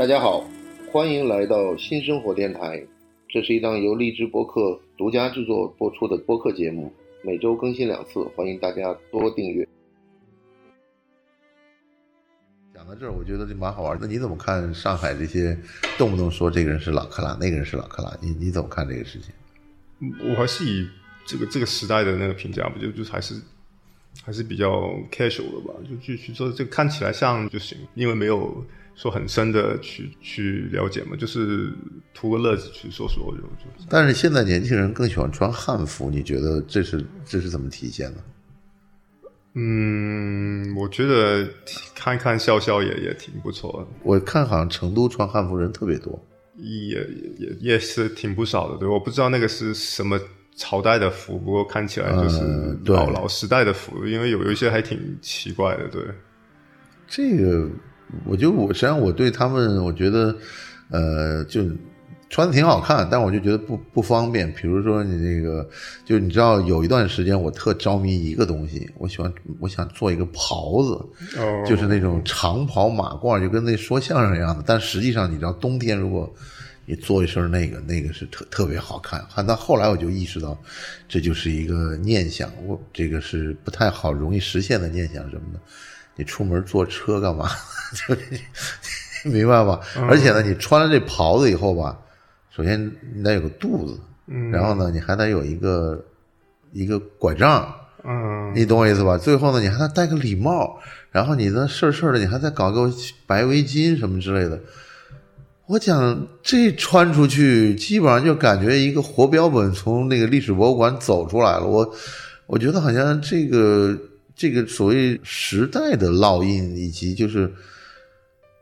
大家好，欢迎来到新生活电台。这是一档由荔枝播客独家制作播出的播客节目，每周更新两次，欢迎大家多订阅。讲到这儿，我觉得就蛮好玩。那你怎么看上海这些动不动说这个人是老克拉，那个人是老克拉？你你怎么看这个事情？我还是以这个这个时代的那个评价，不就就还是还是比较 casual 的吧？就去去说这看起来像就行，因为没有说很深的去去了解嘛，就是图个乐子去说说就就。但是现在年轻人更喜欢穿汉服，你觉得这是这是怎么体现呢？嗯，我觉得看看笑笑也也挺不错的。我看好像成都穿汉服人特别多。也也也也是挺不少的，对，我不知道那个是什么朝代的服，不过看起来就是老老时代的服，因为有有一些还挺奇怪的，对。这个，我就我实际上我对他们，我觉得，呃，就。穿的挺好看，但我就觉得不不方便。比如说你那个，就你知道有一段时间我特着迷一个东西，我喜欢我想做一个袍子，就是那种长袍马褂，就跟那说相声一样的。但实际上你知道，冬天如果你做一身那个，那个是特特别好看。看到后来我就意识到，这就是一个念想，我这个是不太好容易实现的念想什么的。你出门坐车干嘛？就明白吧？而且呢，你穿了这袍子以后吧。首先你得有个肚子，然后呢，你还得有一个一个拐杖，嗯，你懂我意思吧？最后呢，你还得戴个礼帽，然后你的事儿事儿的，你还得搞个白围巾什么之类的。我讲这穿出去，基本上就感觉一个活标本从那个历史博物馆走出来了。我我觉得好像这个这个所谓时代的烙印，以及就是。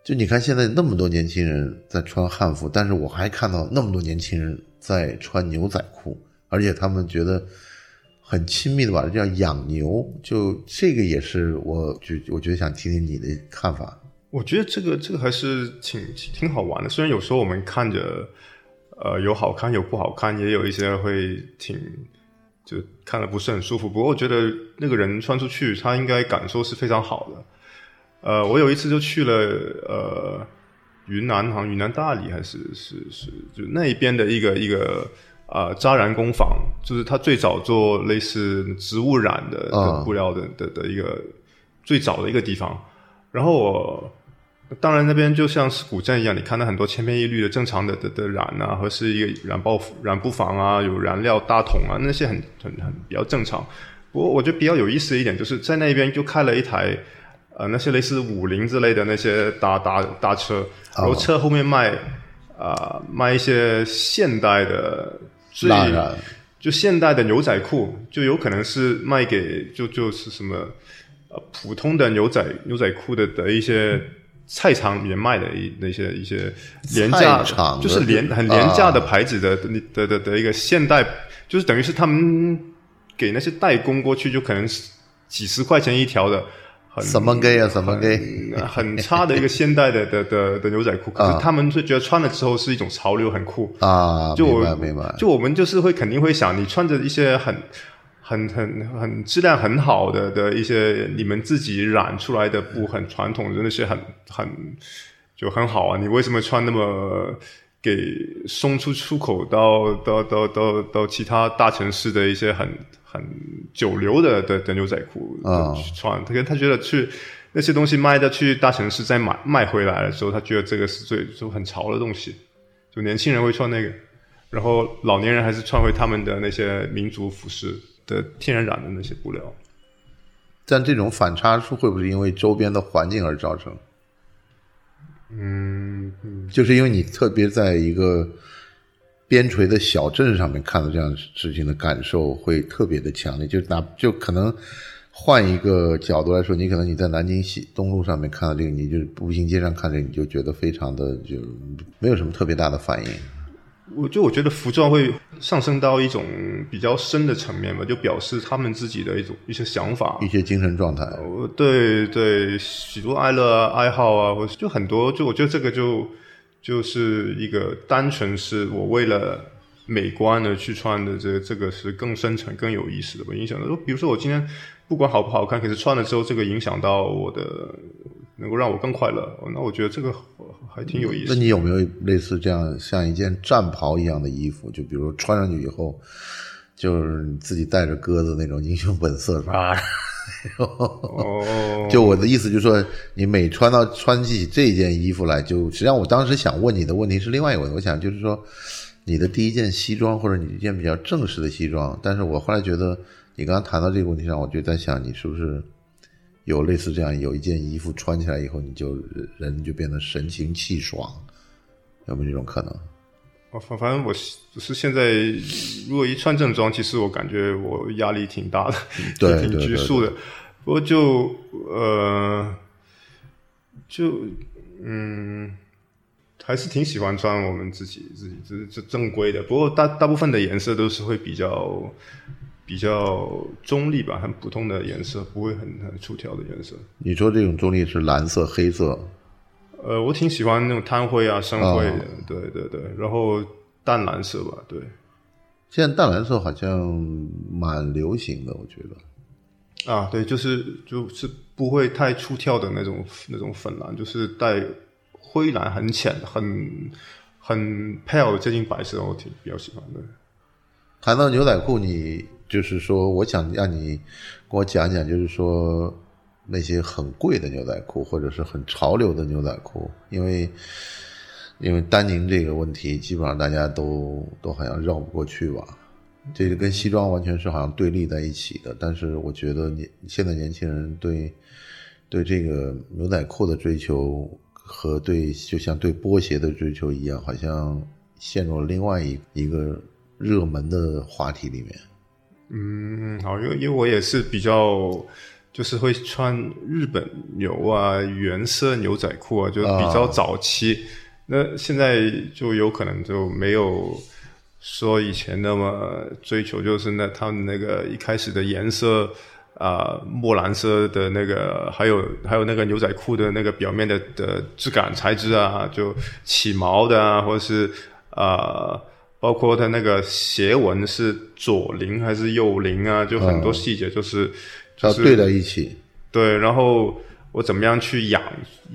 就你看，现在那么多年轻人在穿汉服，但是我还看到那么多年轻人在穿牛仔裤，而且他们觉得很亲密的把这叫养牛，就这个也是，我就我觉得想听听你的看法。我觉得这个这个还是挺挺好玩的，虽然有时候我们看着，呃，有好看有不好看，也有一些会挺就看了不是很舒服。不过我觉得那个人穿出去，他应该感受是非常好的。呃，我有一次就去了呃云南，好像云南大理还是是是，就那一边的一个一个啊扎染工坊，就是他最早做类似植物染的布料的的的一个最早的一个地方。然后我当然那边就像是古镇一样，你看到很多千篇一律的正常的的的染啊，或是一个染布染布房啊，有燃料大桶啊，那些很很很比较正常。不过我觉得比较有意思的一点，就是在那边就开了一台。呃，那些类似五菱之类的那些大大大车，然后车后面卖啊卖一些现代的最就现代的牛仔裤，就有可能是卖给就就是什么呃普通的牛仔牛仔裤的的一些菜场里面卖的一那些一些廉价就是廉很廉价的牌子的的的的一个现代，就是等于是他们给那些代工过去，就可能是几十块钱一条的。什么 gay 啊？什么 gay？很差的一个现代的的的的牛仔裤，可是他们就觉得穿了之后是一种潮流，很酷啊！明白明白。就我们就是会肯定会想，你穿着一些很很很很质量很好的的一些你们自己染出来的布，很传统的那些很很就很好啊！你为什么穿那么给送出出口到到到到到其他大城市的一些很？很久流的的的牛仔裤穿，他跟他觉得去那些东西卖的去大城市再买卖回来的时候，他觉得这个是最就很潮的东西，就年轻人会穿那个，然后老年人还是穿回他们的那些民族服饰的天然染的那些布料。但这种反差是会不会因为周边的环境而造成？嗯，就是因为你特别在一个。边陲的小镇上面看到这样事情的感受会特别的强烈，就哪就可能换一个角度来说，你可能你在南京西东路上面看到这个，你就步行街上看这个，你就觉得非常的就没有什么特别大的反应。我就我觉得服装会上升到一种比较深的层面吧，就表示他们自己的一种一些想法、一些精神状态。对对，喜怒哀乐啊、爱好啊，或就很多，就我觉得这个就。就是一个单纯是我为了美观的去穿的，这这个是更深层、更有意思的吧？影响的，比如说我今天不管好不好看，可是穿了之后，这个影响到我的能够让我更快乐。那我觉得这个还挺有意思。那你有没有类似这样像一件战袍一样的衣服？就比如穿上去以后，就是你自己带着鸽子那种英雄本色啊。哦，就我的意思就是说，你每穿到穿起这件衣服来，就实际上我当时想问你的问题是另外一个问题。我想就是说，你的第一件西装或者你一件比较正式的西装，但是我后来觉得你刚刚谈到这个问题上，我就在想你是不是有类似这样有一件衣服穿起来以后，你就人就变得神清气爽，有没有这种可能？我，反反正我是现在，如果一穿正装，其实我感觉我压力挺大的，对，挺拘束的。不过就呃，就嗯，还是挺喜欢穿我们自己自己这这正规的。不过大大部分的颜色都是会比较比较中立吧，很普通的颜色，不会很很出挑的颜色。你说这种中立是蓝色、黑色？呃，我挺喜欢那种炭灰啊、深灰的，对对对，然后淡蓝色吧，对。现在淡蓝色好像蛮流行的，我觉得。啊，对，就是就是不会太出挑的那种那种粉蓝，就是带灰蓝很浅、很很 pale 接近白色，我挺比较喜欢的。谈到牛仔裤，你就是说，我想让你给我讲讲，就是说。那些很贵的牛仔裤，或者是很潮流的牛仔裤，因为因为丹宁这个问题，基本上大家都都好像绕不过去吧。这个跟西装完全是好像对立在一起的。但是我觉得年现在年轻人对对这个牛仔裤的追求，和对就像对波鞋的追求一样，好像陷入了另外一一个热门的话题里面。嗯，好，因为因为我也是比较。就是会穿日本牛啊，原色牛仔裤啊，就比较早期。那现在就有可能就没有说以前那么追求，就是那他们那个一开始的颜色啊，墨蓝色的那个，还有还有那个牛仔裤的那个表面的的质感材质啊，就起毛的啊，或者是啊，包括它那个斜纹是左零还是右零啊，就很多细节就是。要对在一起，对，然后我怎么样去养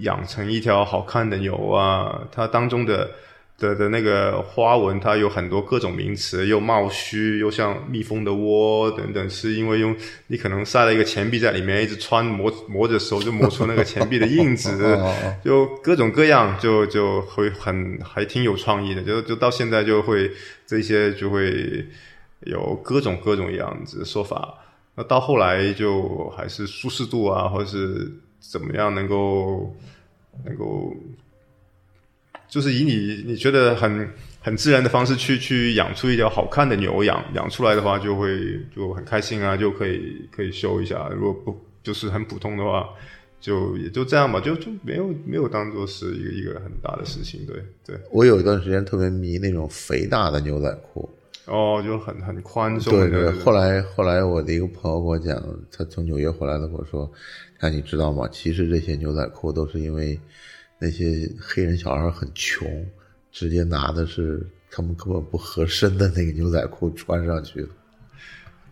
养成一条好看的牛啊？它当中的的的那个花纹，它有很多各种名词，又冒须，又像蜜蜂的窝等等，是因为用你可能塞了一个钱币在里面，一直穿磨磨着手就磨出那个钱币的印子，就各种各样，就就会很还挺有创意的，就就到现在就会这些就会有各种各种样子说法。那到后来就还是舒适度啊，或者是怎么样能够能够，就是以你你觉得很很自然的方式去去养出一条好看的牛，养养出来的话就会就很开心啊，就可以可以修一下。如果不就是很普通的话，就也就这样吧，就就没有没有当做是一个一个很大的事情。对对，我有一段时间特别迷那种肥大的牛仔裤。哦，就很很宽松。对对，后来后来我的一个朋友跟我讲，他从纽约回来的跟我说，那你知道吗？其实这些牛仔裤都是因为那些黑人小孩很穷，直接拿的是他们根本不合身的那个牛仔裤穿上去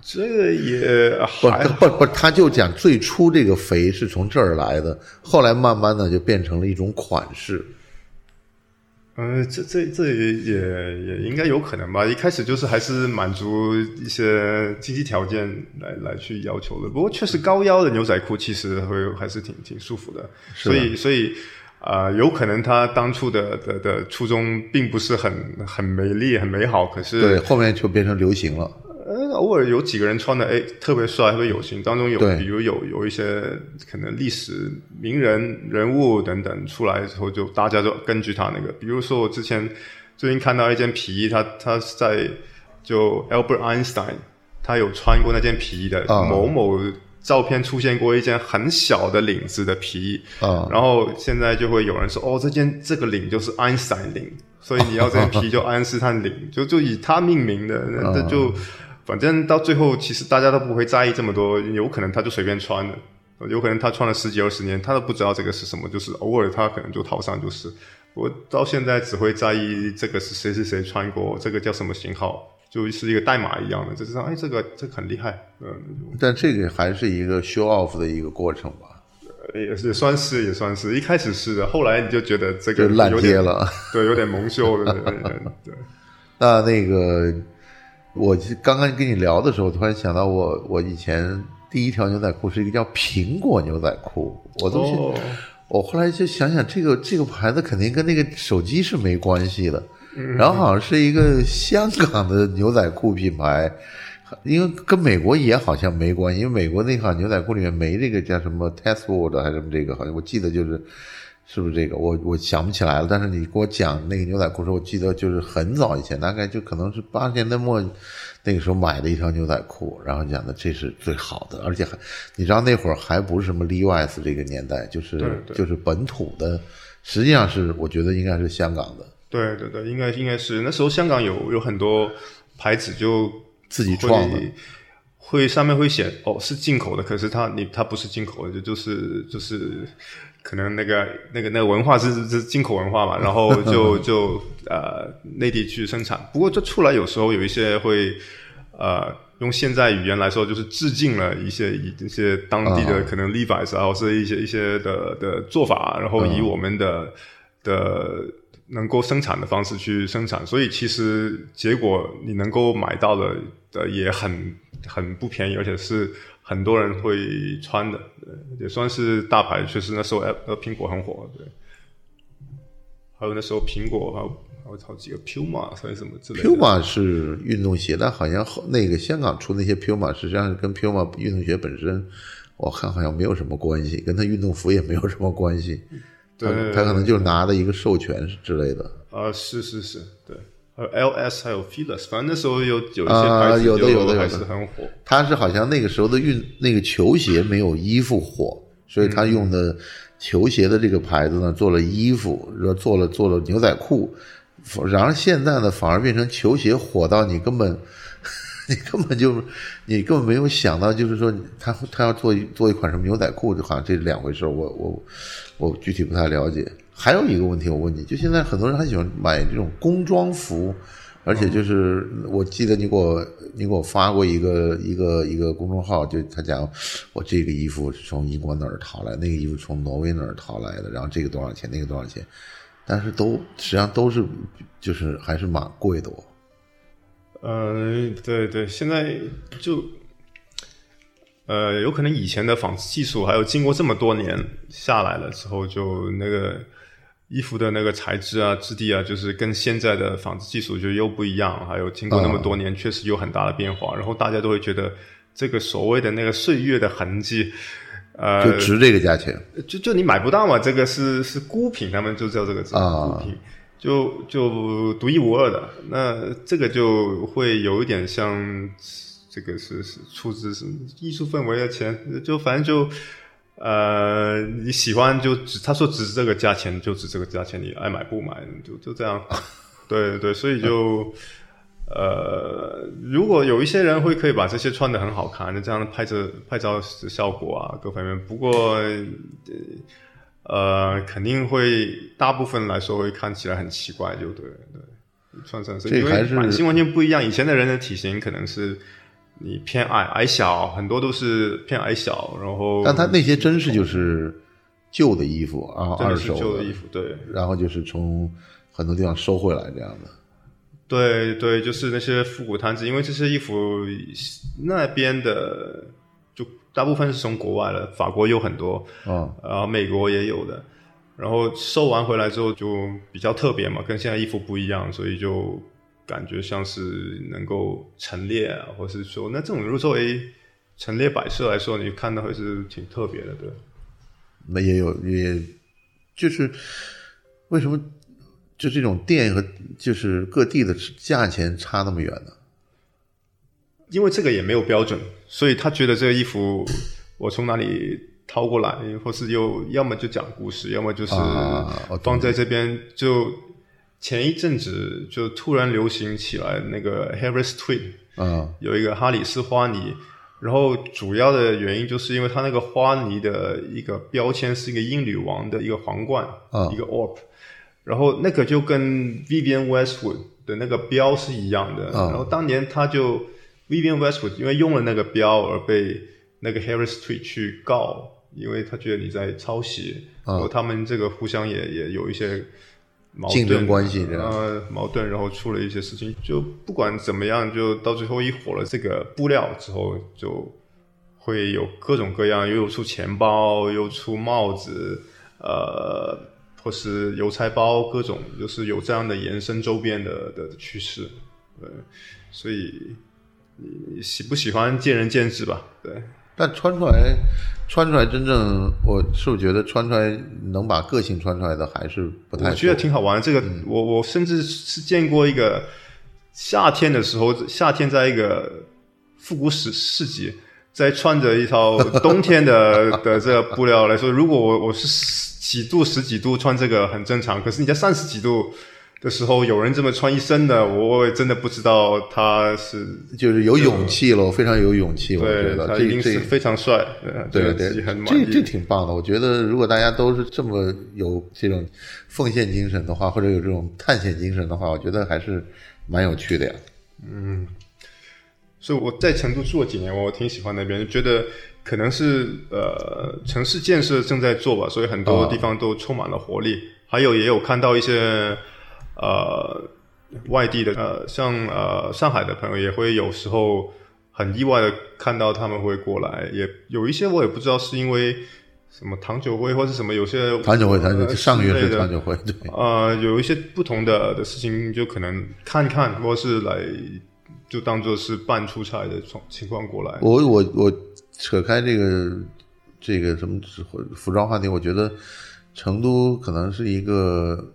这个也不不不，他就讲最初这个肥是从这儿来的，后来慢慢的就变成了一种款式。嗯，这这这也也也应该有可能吧。一开始就是还是满足一些经济条件来来去要求的。不过确实高腰的牛仔裤其实会还是挺挺舒服的。所以所以啊，有可能他当初的的的初衷并不是很很美丽很美好，可是对后面就变成流行了。呃，偶尔有几个人穿的，哎，特别帅，特别有型。当中有，比如有有一些可能历史名人人物等等出来之后，就大家就根据他那个。比如说，我之前最近看到一件皮衣，他他是在就 Albert Einstein，他有穿过那件皮衣的某某照片出现过一件很小的领子的皮衣，然后现在就会有人说，哦，这件这个领就是 Einstein 领，所以你要这件皮就爱因斯坦领，就就以他命名的，那就。反正到最后，其实大家都不会在意这么多，有可能他就随便穿的，有可能他穿了十几二十年，他都不知道这个是什么，就是偶尔他可能就套上就是。我到现在只会在意这个是谁是谁穿过，这个叫什么型号，就是一个代码一样的，就是说，哎，这个这个很厉害，嗯。但这个还是一个 show off 的一个过程吧。也也算是也算是，一开始是的，后来你就觉得这个烂有点贴了。对，有点蒙羞了，对 对。那那个，我刚刚跟你聊的时候，突然想到我我以前第一条牛仔裤是一个叫苹果牛仔裤，我都是、哦我后来就想想，这个这个牌子肯定跟那个手机是没关系的，然后好像是一个香港的牛仔裤品牌，因为跟美国也好像没关系，因为美国那款牛仔裤里面没这个叫什么 Testwood 还是什么这个，好像我记得就是是不是这个，我我想不起来了。但是你给我讲那个牛仔裤的时候，我记得就是很早以前，大概就可能是八十年代末那个时候买的一条牛仔裤，然后讲的这是最好的，而且还你知道那会儿还不是什么 Levi's 这个年代，就是就是本土的，实际上是我觉得应该是香港的对对对，应该应该是。那时候香港有有很多牌子就自己创的。会会上面会写哦是进口的，可是它你它不是进口的，就就是就是可能那个那个那个文化是是进口文化嘛，然后就 就呃内地去生产。不过这出来有时候有一些会呃用现在语言来说，就是致敬了一些一一些当地的可能 Levi's 啊，或是一些一些的的做法，然后以我们的、的能够生产的方式去生产，所以其实结果你能够买到的的也很很不便宜，而且是很多人会穿的，也算是大牌。确实那时候呃苹果很火，对，还有那时候苹果还还有好几个 Puma 还是什么之类的。Puma 是运动鞋，但好像那个香港出那些 Puma 实际上是跟 Puma 运动鞋本身，我看好像没有什么关系，跟它运动服也没有什么关系。对他他可能就拿的一个授权之类的。啊，是是是，对，还有 LS 还有 Fila，反正那时候有有一些啊牌子就有的有的有的还是很火。他是好像那个时候的运那个球鞋没有衣服火，所以他用的球鞋的这个牌子呢做了衣服，然后做了做了牛仔裤，然而现在呢反而变成球鞋火到你根本你根本就你根本没有想到，就是说他他要做一做一款什么牛仔裤，就好像这是两回事儿我我我具体不太了解。还有一个问题，我问你，就现在很多人很喜欢买这种工装服，而且就是我记得你给我你给我发过一个一个一个公众号，就他讲我这个衣服是从英国哪儿淘来，那个衣服从挪威哪儿淘来的，然后这个多少钱，那个多少钱，但是都实际上都是就是还是蛮贵的哦。嗯，对对，现在就呃，有可能以前的纺织技术，还有经过这么多年下来了之后，就那个衣服的那个材质啊、质地啊，就是跟现在的纺织技术就又不一样。还有经过那么多年，确实有很大的变化。然后大家都会觉得这个所谓的那个岁月的痕迹，呃，就值这个价钱。就就你买不到嘛，这个是是孤品，他们就叫这个字啊孤品，就就独一无二的。那这个就会有一点像，这个是是出自是艺术氛围的钱，就反正就呃你喜欢就只他说值这个价钱就值这个价钱，你爱买不买就就这样。对对，所以就。呃，如果有一些人会可以把这些穿的很好看，那这样拍着拍照效果啊，各方面。不过，呃，肯定会大部分来说会看起来很奇怪，就对对，穿上身，因为这还是版型完全不一样。以前的人的体型可能是你偏矮矮小，很多都是偏矮小，然后但他那些真是就是旧的衣服啊，二手旧的衣服，对然后就是从很多地方收回来这样的。对对，就是那些复古摊子，因为这些衣服那边的就大部分是从国外的，法国有很多，啊、然后美国也有的，然后收完回来之后就比较特别嘛，跟现在衣服不一样，所以就感觉像是能够陈列啊，或是说那这种如果作为陈列摆设来说，你看到会是挺特别的，对。那也有，也就是为什么就这种店和就是各地的价钱差那么远呢？因为这个也没有标准，所以他觉得这个衣服我从哪里掏过来，或是又要么就讲故事，要么就是放在这边。就前一阵子就突然流行起来那个 Harris Tweed，啊有一个哈里斯花泥，然后主要的原因就是因为它那个花泥的一个标签是一个英女王的一个皇冠，啊一个 orb，然后那个就跟 Vivian Westwood 的那个标是一样的，啊然后当年他就 Vivian Westwood 因为用了那个标而被那个 Harris Street 去告因为他觉得你在抄袭，然后他们这个互相也也有一些矛盾竞争关系这样。呃，矛盾，然后出了一些事情，就不管怎么样，就到最后一火了这个布料之后，就会有各种各样，又出钱包，又出帽子，呃，或是邮差包，各种就是有这样的延伸周边的的趋势，对，所以你喜不喜欢见仁见智吧，对。但穿出来，穿出来真正，我是不觉得穿出来能把个性穿出来的还是不太？我觉得挺好玩的。这个，我我甚至是见过一个夏天的时候，夏天在一个复古市市集，在穿着一套 冬天的的这个布料来说，如果我我是十几度十几度穿这个很正常，可是你在三十几度的时候，有人这么穿一身的，我也真的不知道他是就是有勇气了，非常有勇气，我觉得这他一定是这非常帅，对对对很，这这挺棒的。我觉得如果大家都是这么有这种奉献精神的话，或者有这种探险精神的话，我觉得还是蛮有趣的呀。嗯所以我在成都住了几年，我挺喜欢那边，觉得可能是呃城市建设正在做吧，所以很多地方都充满了活力。还有也有看到一些呃外地的呃像呃上海的朋友也会有时候很意外的看到他们会过来，也有一些我也不知道是因为什么糖酒会或是什么，有些糖酒会，糖酒会上个月的是糖酒会，对。呃，有一些不同的的事情，就可能看看，或是来就当做是半出差的情情况过来。我我我扯开这个这个什么服装话题，我觉得成都可能是一个，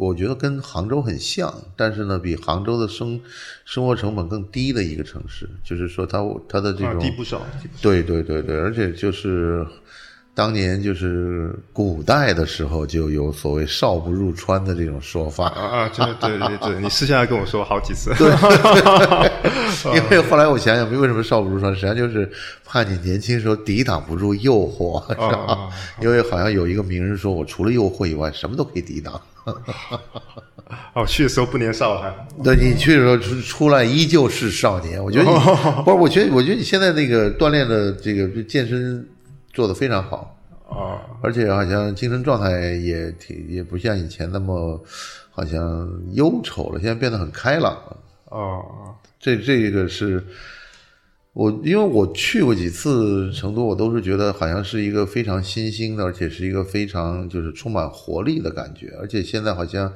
我觉得跟杭州很像，但是呢，比杭州的生生活成本更低的一个城市，就是说它它的这啊，种、低不少。对对对对，而且就是当年就是古代的时候就有所谓少不入川的这种说法，啊啊，对对对对，你私下跟我说好几次。对 因为后来我想想，为什么少不入川，实际上就是怕你年轻时候抵挡不住诱惑，是吧？啊因为好像有一个名人说，我除了诱惑以外，什么都可以抵挡。哦，去的时候不年少还。对你去的时候出出来依旧是少年，我觉得你 不是，我觉得我觉得你现在那个锻炼的这个健身做的非常好，啊而且好像精神状态也挺也不像以前那么好像忧愁了，现在变得很开朗了。啊这这个是我，因为我去过几次成都，我都是觉得好像是一个非常新兴的，而且是一个非常就是充满活力的感觉。而且现在好像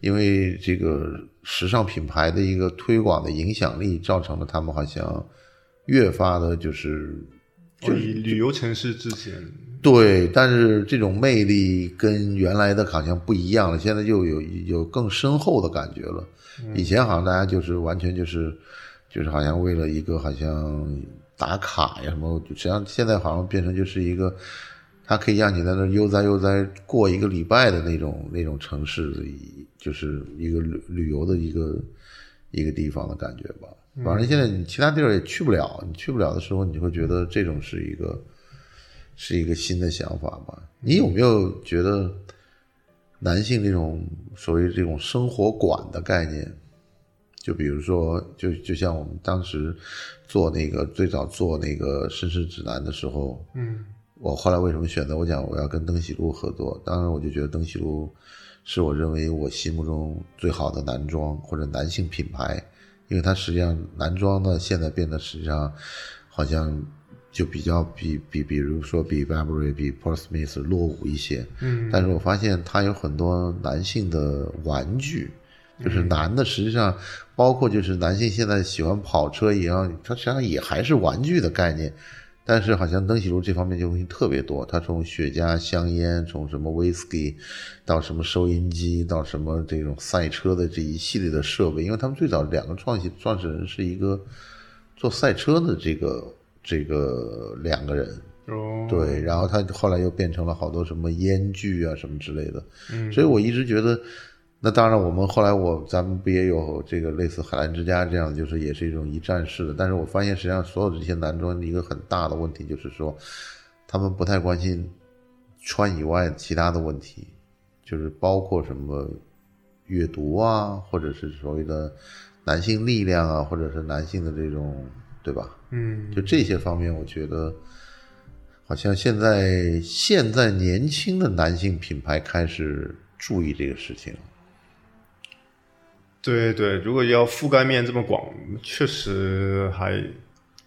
因为这个时尚品牌的一个推广的影响力，造成了他们好像越发的就是就以旅游城市之前，对，但是这种魅力跟原来的好像不一样了，现在又有有更深厚的感觉了。以前好像大家就是完全就是就是好像为了一个好像打卡呀什么，实际上现在好像变成就是一个，它可以让你在那悠哉悠哉过一个礼拜的那种那种城市，就是一个旅旅游的一个一个地方的感觉吧。反正现在你其他地儿也去不了，你去不了的时候，你会觉得这种是一个是一个新的想法吧。你有没有觉得男性这种所谓这种生活馆的概念？就比如说，就就像我们当时做那个最早做那个绅士指南的时候，嗯我后来为什么选择我讲我要跟登喜路合作？当然，我就觉得登喜路是我认为我心目中最好的男装或者男性品牌，因为它实际上男装呢现在变得实际上好像就比较比比比如说比 Burberry 比 Paul Smith 落伍一些，嗯。但是我发现它有很多男性的玩具，就是男的实际上包括就是男性现在喜欢跑车一样，它实际上也还是玩具的概念。但是好像登喜路这方面就东西特别多，他从雪茄、香烟，从什么 whisky 到什么收音机，到什么这种赛车的这一系列的设备，因为他们最早两个创始创始人是一个做赛车的这个这个两个人，哦，对，然后他后来又变成了好多什么烟具啊什么之类的，嗯，所以我一直觉得，那当然我们后来我咱们不也有这个类似海澜之家这样，就是也是一种一站式的，但是我发现实际上所有这些男装的一个很大的问题就是说，他们不太关心穿以外其他的问题，就是包括什么阅读啊，或者是所谓的男性力量啊，或者是男性的这种，对吧？嗯就这些方面，我觉得好像现在现在年轻的男性品牌开始注意这个事情。对对，如果要覆盖面这么广，确实还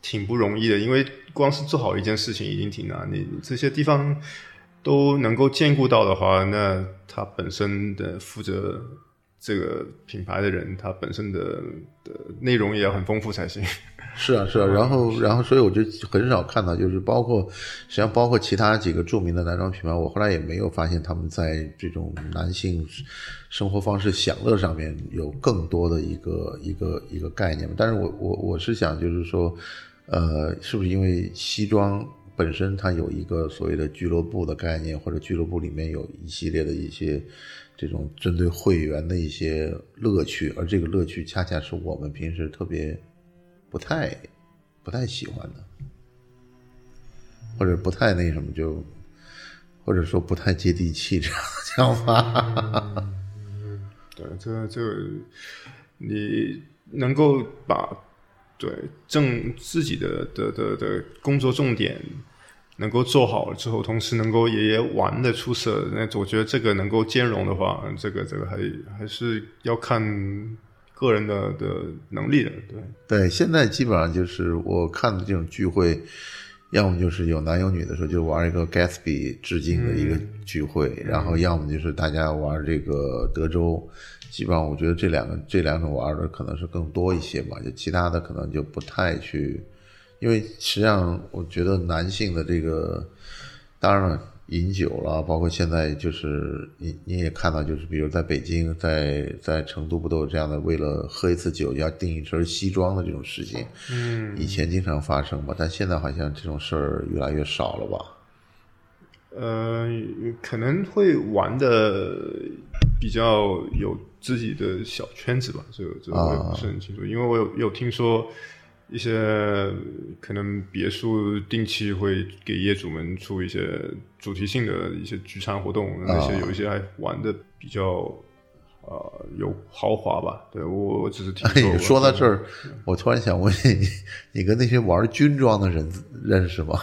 挺不容易的。因为光是做好一件事情已经挺难，你这些地方都能够兼顾到的话，那它本身的负责。这个品牌的人，他本身的的内容也要很丰富才行。是啊，是啊，然后，然后，所以我就很少看到，就是包括实际上包括其他几个著名的男装品牌，我后来也没有发现他们在这种男性生活方式享乐上面有更多的一个一个一个概念。但是我我我是想，就是说，呃，是不是因为西装本身它有一个所谓的俱乐部的概念，或者俱乐部里面有一系列的一些。这种针对会员的一些乐趣，而这个乐趣恰恰是我们平时特别不太不太喜欢的，或者不太那什么，就或者说不太接地气这样的想法。对，这这你能够把对正自己的的的的工作重点。能够做好了之后，同时能够也也玩的出色，那我觉得这个能够兼容的话，这个这个还还是要看个人的的能力的。对对，现在基本上就是我看的这种聚会，要么就是有男有女的时候，就玩一个 Gatsby 致敬的一个聚会，然后要么就是大家玩这个德州，基本上我觉得这两个这两种玩的可能是更多一些吧，就其他的可能就不太去。因为实际上，我觉得男性的这个，当然了，饮酒了，包括现在就是你你也看到，就是比如在北京，在在成都，不都有这样的，为了喝一次酒要订一身西装的这种事情？嗯，以前经常发生吧，但现在好像这种事儿越来越少了吧？呃，可能会玩的比较有自己的小圈子吧，这个这个我也不是很清楚，因为我有有听说。一些可能别墅定期会给业主们出一些主题性的一些聚餐活动，那些有一些还玩的比较呃有豪华吧。对我我只是听说。说到这儿，我突然想问你，你跟那些玩军装的人认识吗？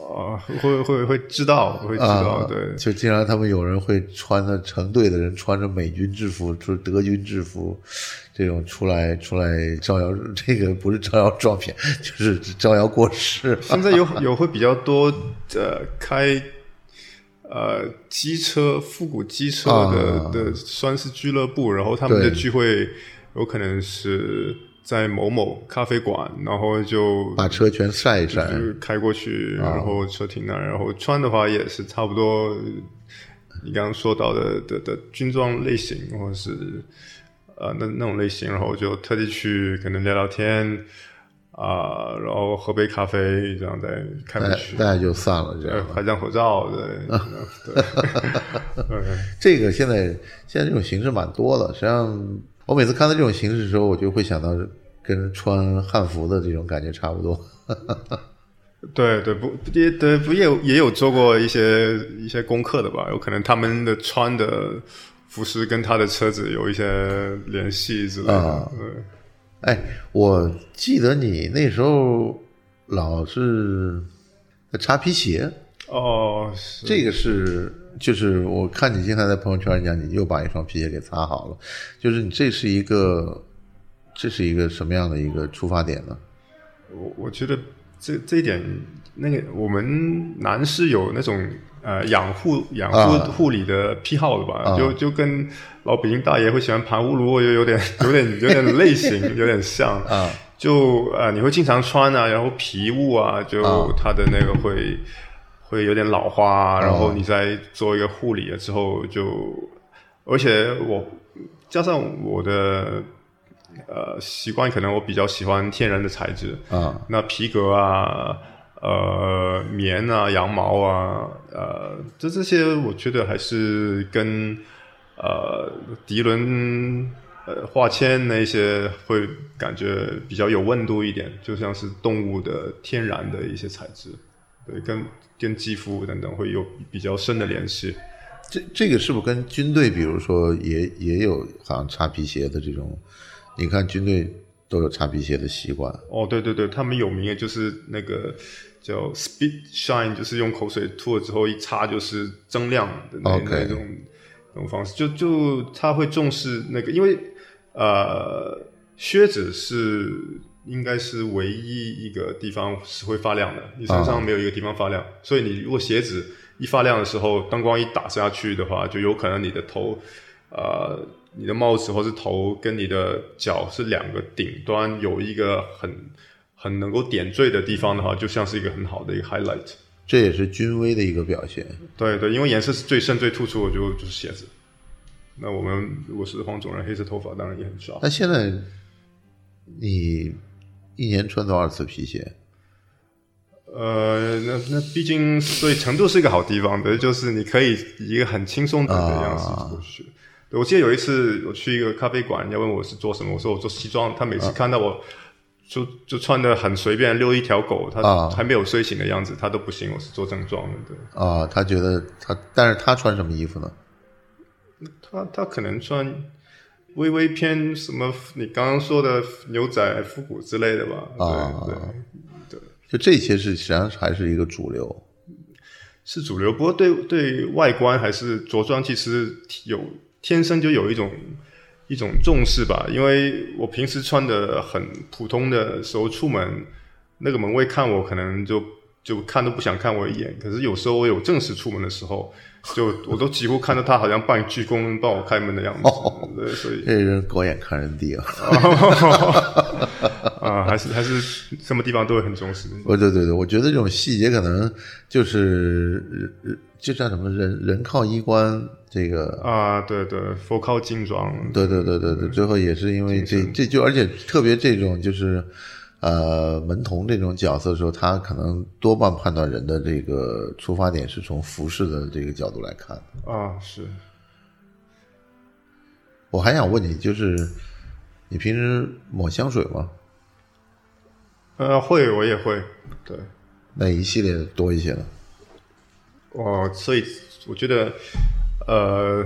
啊，会会会知道，会知道，对，就经常他们有人会穿的成队的人穿着美军制服，就是德军制服，这种出来出来招摇，这个不是招摇撞骗，就是招摇过市。现在有有会比较多的开呃机车复古机车的的算是俱乐部，然后他们的聚会有可能是。在某某咖啡馆，然后就把车全晒一晒，开过去，然后车停那，然后穿的话也是差不多。你刚刚说到的的的军装类型，或者是呃那那种类型，然后就特地去可能聊聊天啊，然后喝杯咖啡，这样再开过去，大家就散了，这样拍张合照，对。这个现在现在这种形式蛮多的，实际上。我每次看到这种形式的时候，我就会想到跟穿汉服的这种感觉差不多。对对，不也对不也也有做过一些一些功课的吧？有可能他们的穿的服饰跟他的车子有一些联系之类的。哎，我记得你那时候老是擦皮鞋。哦，这个是。就是我看你经常在朋友圈讲，你又把一双皮鞋给擦好了，就是你这是一个，这是一个什么样的一个出发点呢？我我觉得这这一点，那个我们男士有那种呃养护养护护理的癖好的吧，就就跟老北京大爷会喜欢盘乌鲁，又有点有点有点类型，有点像啊。就呃你会经常穿啊，然后皮物啊，就它的那个会。会有点老花，然后你再做一个护理了之后，就而且我加上我的呃习惯，可能我比较喜欢天然的材质啊，那皮革啊，呃棉啊，羊毛啊，呃这这些我觉得还是跟呃涤纶呃化纤那些会感觉比较有温度一点，就像是动物的天然的一些材质，对跟。跟肌肤等等会有比较深的联系，这这个是不是跟军队，比如说也也有好像擦皮鞋的这种？你看军队都有擦皮鞋的习惯。哦，对对对，他们有名的就是那个叫 Speed Shine，就是用口水吐了之后一擦就是增亮的那种那种方式，就就他会重视那个，因为呃，靴子是应该是唯一一个地方是会发亮的，你身上没有一个地方发亮，所以你如果鞋子一发亮的时候，灯光一打下去的话，就有可能你的头呃。你的帽子或是头跟你的脚是两个顶端有一个很很能够点缀的地方的话，就像是一个很好的一个 highlight。这也是君威的一个表现。对对，因为颜色是最深最突出的，就就是鞋子。那我们如果是黄种人，黑色头发当然也很少。那现在你一年穿多少次皮鞋？呃，那那毕竟，所以成都是一个好地方的，就是你可以以一个很轻松的样子出去。对我记得有一次我去一个咖啡馆，人家问我是做什么，我说我做西装。他每次看到我就就穿的很随便，遛一条狗，他还没有睡醒的样子，他都不信我是做正装的。对啊，他觉得他，但是他穿什么衣服呢？他他可能穿微微偏什么，你刚刚说的牛仔复古之类的吧？啊，对对，就这些是实际上还是一个主流，是主流。不过对对外观还是着装，其实有天生就有一种一种重视吧。因为我平时穿的很普通的时候出门，那个门卫看我可能就就看都不想看我一眼。可是有时候我有正式出门的时候。就我都几乎看到他好像半鞠躬帮我开门的样子，对，所以这人狗眼看人低啊，啊，还是还是什么地方都会很重视。哦，对对对，我觉得这种细节可能就是就叫什么人人靠衣冠，这个啊，对对，佛靠金装，对对对对对，最后也是因为这这就而且特别这种就是。呃，门童这种角色的时候，他可能多半判断人的这个出发点是从服饰的这个角度来看。啊，是。我还想问你，就是你平时抹香水吗？呃，会，我也会。对。哪一系列多一些呢？哦，所以我觉得，呃，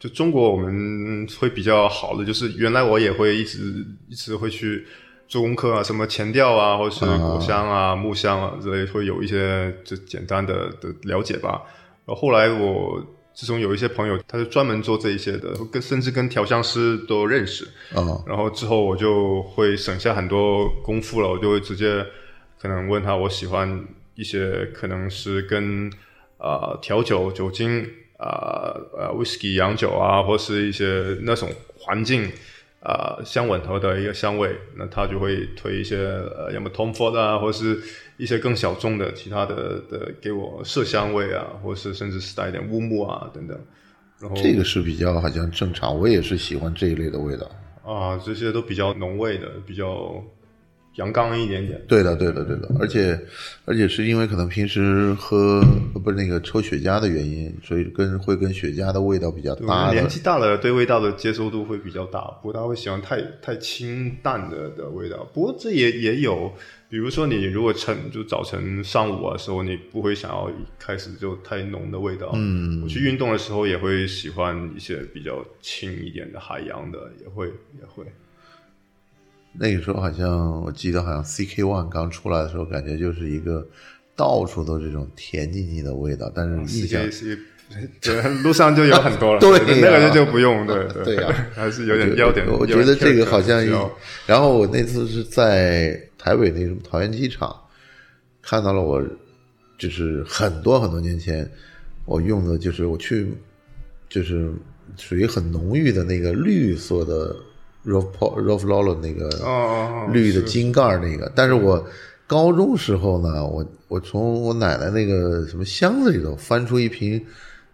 就中国我们会比较好的，就是原来我也会一直一直会去。做功课啊，什么前调啊，或是果香啊、木香啊之类，会有一些就简单的的了解吧。然后后来我自从有一些朋友，他是专门做这一些的，跟甚至跟调香师都认识。嗯，然后之后我就会省下很多功夫了，我就会直接可能问他，我喜欢一些可能是跟啊调酒、酒精啊呃 whisky 洋酒啊，或是一些那种环境。啊，相吻合的一个香味，那他就会推一些呃，要么 Tom Ford 啊，或是一些更小众的其他的的给我麝香味啊，或是甚至是带一点乌木啊等等。然后这个是比较好像正常，我也是喜欢这一类的味道啊，这些都比较浓味的，比较。阳刚一点点，对的，对的，对的，而且，而且是因为可能平时喝不是那个抽雪茄的原因，所以跟会跟雪茄的味道比较搭。年纪大了，对味道的接受度会比较大，不过他会喜欢太太清淡的的味道。不过这也也有，比如说你如果晨就早晨上午的时候，你不会想要一开始就太浓的味道。嗯，我去运动的时候也会喜欢一些比较轻一点的海洋的，也会也会。那个时候好像我记得，好像 CK One 刚出来的时候，感觉就是一个到处都这种甜腻腻的味道。但是印象，对，路上就有很多了。对，那个就就不用。对 对呀，还是有点要点。我觉得这个好像，然后我那次是在台北那什么桃园机场看到了，我就是很多很多年前我用的，就是我去就是属于很浓郁的那个绿色的。Rove Rove Lolo 那个绿的金盖那个，但是我高中时候呢，我我从我奶奶那个什么箱子里头翻出一瓶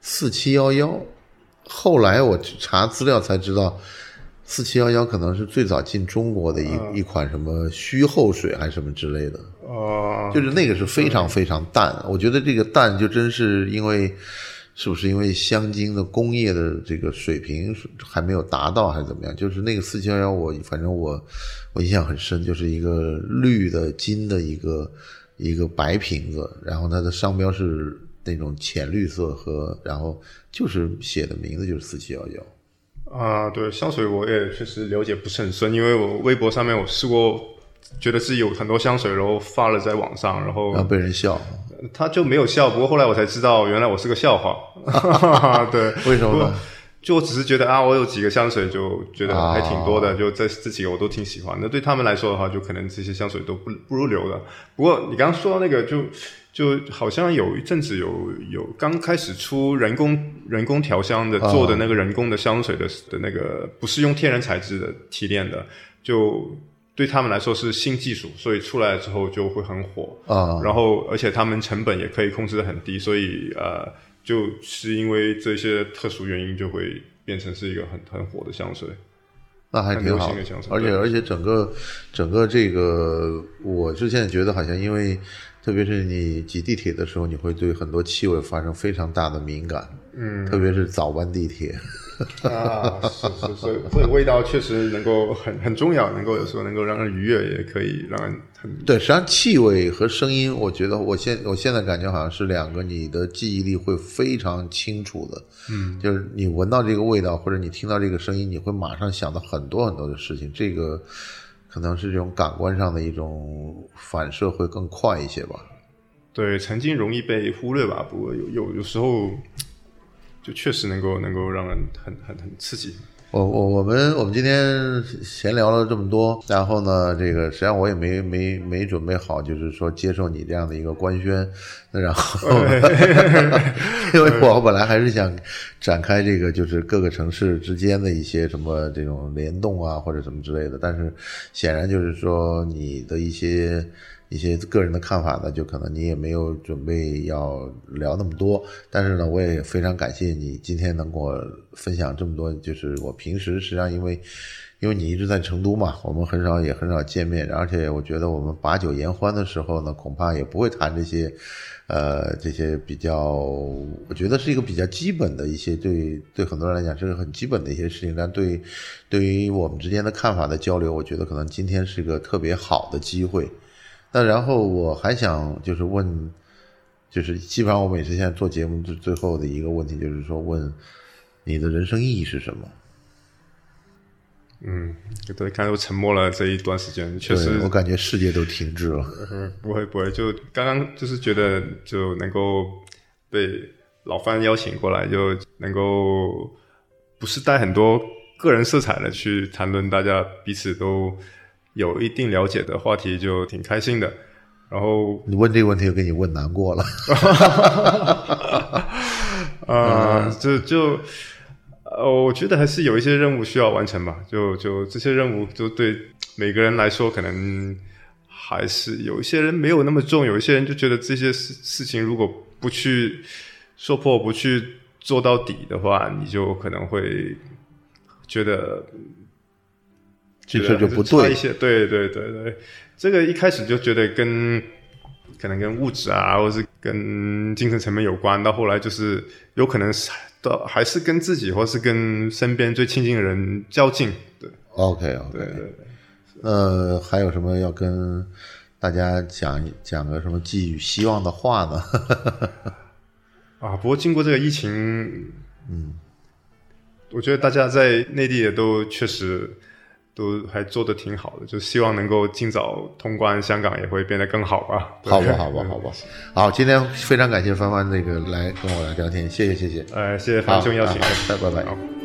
四七幺幺，后来我查资料才知道，四七幺幺可能是最早进中国的一一款什么虚后水还是什么之类的，哦，就是那个是非常非常淡，我觉得这个淡就真是因为。是不是因为香精的工业的这个水平还没有达到，还是怎么样？就是那个四七幺幺，我反正我我印象很深，就是一个绿的金的一个一个白瓶子，然后它的商标是那种浅绿色和然后就是写的名字就是四七幺幺。啊，对香水我也确实了解不是很深，因为我微博上面我试过觉得自己有很多香水，然后发了在网上，然后然后被人笑，他就没有笑。不过后来我才知道，原来我是个笑话。对，为什么呢？就我只是觉得啊，我有几个香水，就觉得还挺多的，就这这几个我都挺喜欢。那对他们来说的话，就可能这些香水都不不入流了。不过你刚刚说到那个，就就好像有一阵子有有刚开始出人工人工调香的做的那个人工的香水的的那个，不是用天然材质的提炼的，就对他们来说是新技术，所以出来之后就会很火啊。然后而且他们成本也可以控制的很低，所以呃。就是因为这些特殊原因，就会变成是一个很很火的香水，那还挺好。而且而且整个整个这个，我之前觉得好像因为，特别是你挤地铁的时候，你会对很多气味发生非常大的敏感。嗯，特别是早班地铁。啊，是是，所以所以味道确实能够很很重要，能够有时候能够让人愉悦，也可以让人很对。实际上，气味和声音，我觉得我现我现在感觉好像是两个，你的记忆力会非常清楚的。嗯，就是你闻到这个味道，或者你听到这个声音，你会马上想到很多很多的事情。这个可能是这种感官上的一种反射会更快一些吧。对，曾经容易被忽略吧，不过有有有时候。就确实能够能够让人很很很刺激。我我我们我们今天闲聊了这么多，然后呢，这个实际上我也没没没准备好，就是说接受你这样的一个官宣。那然后，因为我本来还是想展开这个，就是各个城市之间的一些什么这种联动啊，或者什么之类的。但是显然就是说你的一些。一些个人的看法呢，就可能你也没有准备要聊那么多，但是呢，我也非常感谢你今天能跟我分享这么多。就是我平时实际上因为，因为你一直在成都嘛，我们很少也很少见面，而且我觉得我们把酒言欢的时候呢，恐怕也不会谈这些，呃，这些比较，我觉得是一个比较基本的一些对对很多人来讲是个很基本的一些事情，但对对于我们之间的看法的交流，我觉得可能今天是个特别好的机会。那然后我还想就是问，就是基本上我每次现在做节目最最后的一个问题就是说问你的人生意义是什么？嗯，对，刚才我沉默了这一段时间，确实我感觉世界都停滞了。不会不会，就刚刚就是觉得就能够被老范邀请过来，就能够不是带很多个人色彩的去谈论，大家彼此都。有一定了解的话题就挺开心的，然后你问这个问题又给你问难过了，啊，就就呃，我觉得还是有一些任务需要完成吧，就就这些任务就对每个人来说，可能还是有一些人没有那么重，有一些人就觉得这些事事情如果不去说破，不去做到底的话，你就可能会觉得。这事就不对一些，对对对对，这个一开始就觉得跟可能跟物质啊，或者是跟精神层面有关，到后来就是有可能是到还是跟自己，或是跟身边最亲近的人较劲。对，OK OK，对对对。呃，还有什么要跟大家讲讲个什么寄予希望的话呢？啊，不过经过这个疫情，嗯，我觉得大家在内地也都确实。都还做的挺好的，就希望能够尽早通关，香港也会变得更好吧。好吧，好吧，好吧。好，今天非常感谢帆帆那个来跟我来聊天，谢谢，谢谢。呃，谢谢樊兄邀请，拜拜。